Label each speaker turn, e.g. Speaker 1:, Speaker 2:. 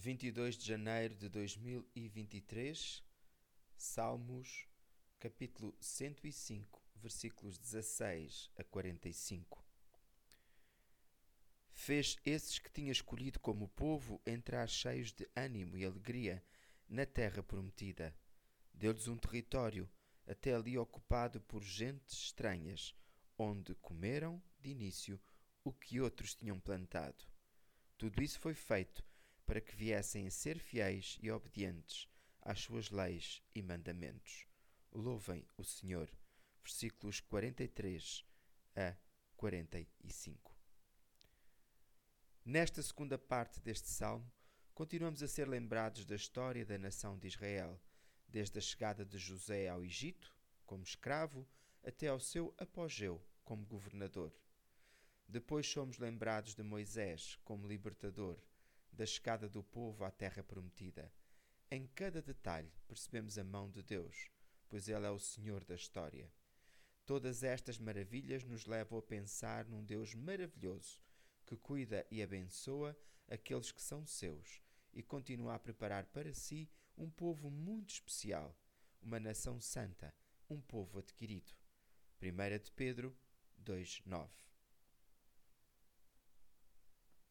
Speaker 1: 22 de janeiro de 2023, Salmos, capítulo 105, versículos 16 a 45. Fez esses que tinha escolhido como povo entrar cheios de ânimo e alegria na terra prometida. Deu-lhes um território, até ali ocupado por gentes estranhas, onde comeram, de início, o que outros tinham plantado. Tudo isso foi feito para que viessem a ser fiéis e obedientes às suas leis e mandamentos. Louvem o Senhor. Versículos 43 a 45. Nesta segunda parte deste salmo, continuamos a ser lembrados da história da nação de Israel, desde a chegada de José ao Egito, como escravo, até ao seu apogeu como governador. Depois somos lembrados de Moisés como libertador da chegada do povo à terra prometida. Em cada detalhe percebemos a mão de Deus, pois Ele é o Senhor da história. Todas estas maravilhas nos levam a pensar num Deus maravilhoso que cuida e abençoa aqueles que são seus e continua a preparar para si um povo muito especial, uma nação santa, um povo adquirido. 1 de Pedro 2:9